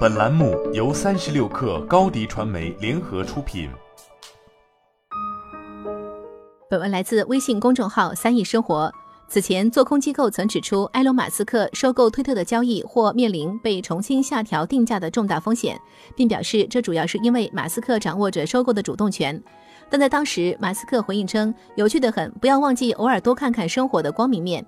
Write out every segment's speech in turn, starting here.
本栏目由三十六氪高低传媒联合出品。本文来自微信公众号“三亿生活”。此前，做空机构曾指出，埃隆·马斯克收购推特的交易或面临被重新下调定价的重大风险，并表示这主要是因为马斯克掌握着收购的主动权。但在当时，马斯克回应称：“有趣的很，不要忘记偶尔多看看生活的光明面。”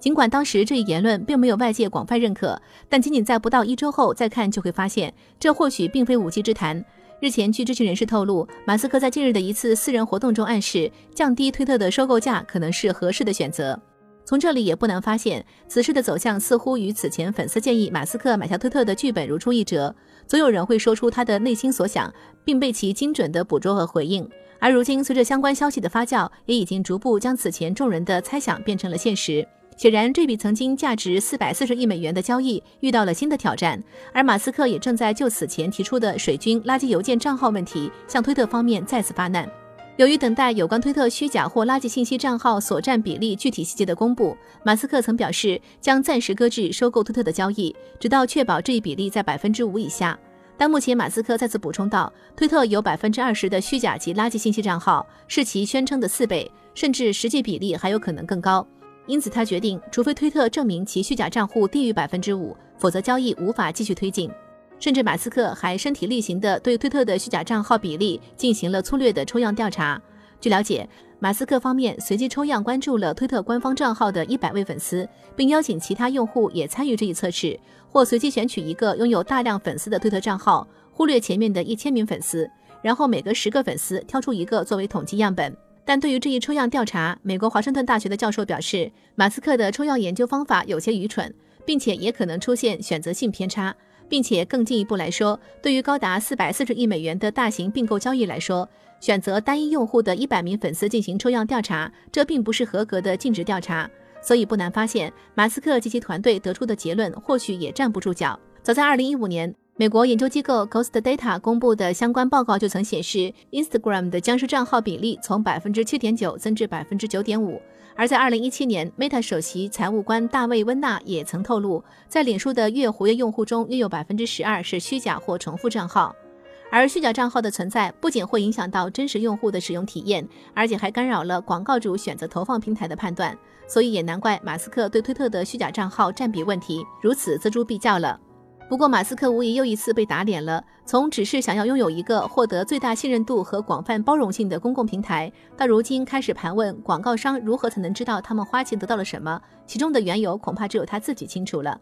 尽管当时这一言论并没有外界广泛认可，但仅仅在不到一周后再看，就会发现这或许并非无稽之谈。日前，据知情人士透露，马斯克在近日的一次私人活动中暗示，降低推特的收购价可能是合适的选择。从这里也不难发现，此事的走向似乎与此前粉丝建议马斯克买下推特的剧本如出一辙。总有人会说出他的内心所想，并被其精准的捕捉和回应。而如今，随着相关消息的发酵，也已经逐步将此前众人的猜想变成了现实。显然，这笔曾经价值四百四十亿美元的交易遇到了新的挑战，而马斯克也正在就此前提出的水军垃圾邮件账号问题向推特方面再次发难。由于等待有关推特虚假或垃圾信息账号所占比例具体细节的公布，马斯克曾表示将暂时搁置收购推特的交易，直到确保这一比例在百分之五以下。但目前，马斯克再次补充道，推特有百分之二十的虚假及垃圾信息账号，是其宣称的四倍，甚至实际比例还有可能更高。因此，他决定，除非推特证明其虚假账户低于百分之五，否则交易无法继续推进。甚至马斯克还身体力行地对推特的虚假账号比例进行了粗略的抽样调查。据了解，马斯克方面随机抽样关注了推特官方账号的一百位粉丝，并邀请其他用户也参与这一测试，或随机选取一个拥有大量粉丝的推特账号，忽略前面的一千名粉丝，然后每隔十个粉丝挑出一个作为统计样本。但对于这一抽样调查，美国华盛顿大学的教授表示，马斯克的抽样研究方法有些愚蠢，并且也可能出现选择性偏差，并且更进一步来说，对于高达四百四十亿美元的大型并购交易来说，选择单一用户的一百名粉丝进行抽样调查，这并不是合格的尽职调查。所以不难发现，马斯克及其团队得出的结论或许也站不住脚。早在二零一五年。美国研究机构 Ghost Data 公布的相关报告就曾显示，Instagram 的僵尸账号比例从百分之七点九增至百分之九点五。而在二零一七年，Meta 首席财务官大卫温纳也曾透露，在脸书的月活跃用户中，约有百分之十二是虚假或重复账号。而虚假账号的存在不仅会影响到真实用户的使用体验，而且还干扰了广告主选择投放平台的判断。所以也难怪马斯克对推特的虚假账号占比问题如此锱铢必较了。不过，马斯克无疑又一次被打脸了。从只是想要拥有一个获得最大信任度和广泛包容性的公共平台，到如今开始盘问广告商如何才能知道他们花钱得到了什么，其中的缘由恐怕只有他自己清楚了。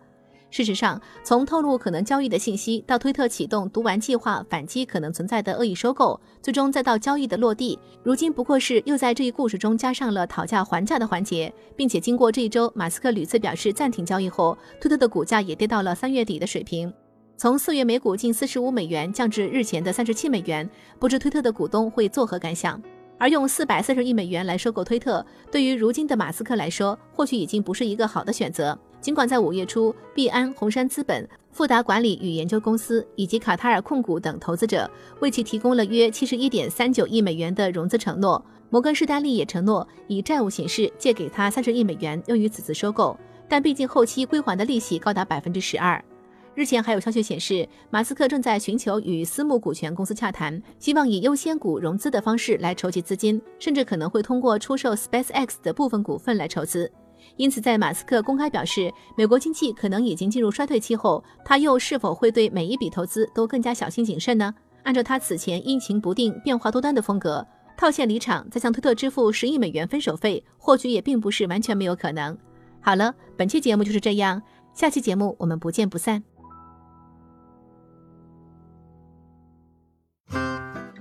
事实上，从透露可能交易的信息，到推特启动读完计划反击可能存在的恶意收购，最终再到交易的落地，如今不过是又在这一故事中加上了讨价还价的环节，并且经过这一周马斯克屡次表示暂停交易后，推特的股价也跌到了三月底的水平，从四月每股近四十五美元降至日前的三十七美元，不知推特的股东会作何感想？而用四百四十亿美元来收购推特，对于如今的马斯克来说，或许已经不是一个好的选择。尽管在五月初，币安、红杉资本、富达管理与研究公司以及卡塔尔控股等投资者为其提供了约七十一点三九亿美元的融资承诺，摩根士丹利也承诺以债务形式借给他三十亿美元用于此次收购，但毕竟后期归还的利息高达百分之十二。日前还有消息显示，马斯克正在寻求与私募股权公司洽谈，希望以优先股融资的方式来筹集资金，甚至可能会通过出售 SpaceX 的部分股份来筹资。因此，在马斯克公开表示美国经济可能已经进入衰退期后，他又是否会对每一笔投资都更加小心谨慎呢？按照他此前阴晴不定、变化多端的风格，套现离场再向推特支付十亿美元分手费，或许也并不是完全没有可能。好了，本期节目就是这样，下期节目我们不见不散。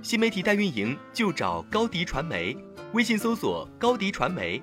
新媒体代运营就找高迪传媒，微信搜索高迪传媒，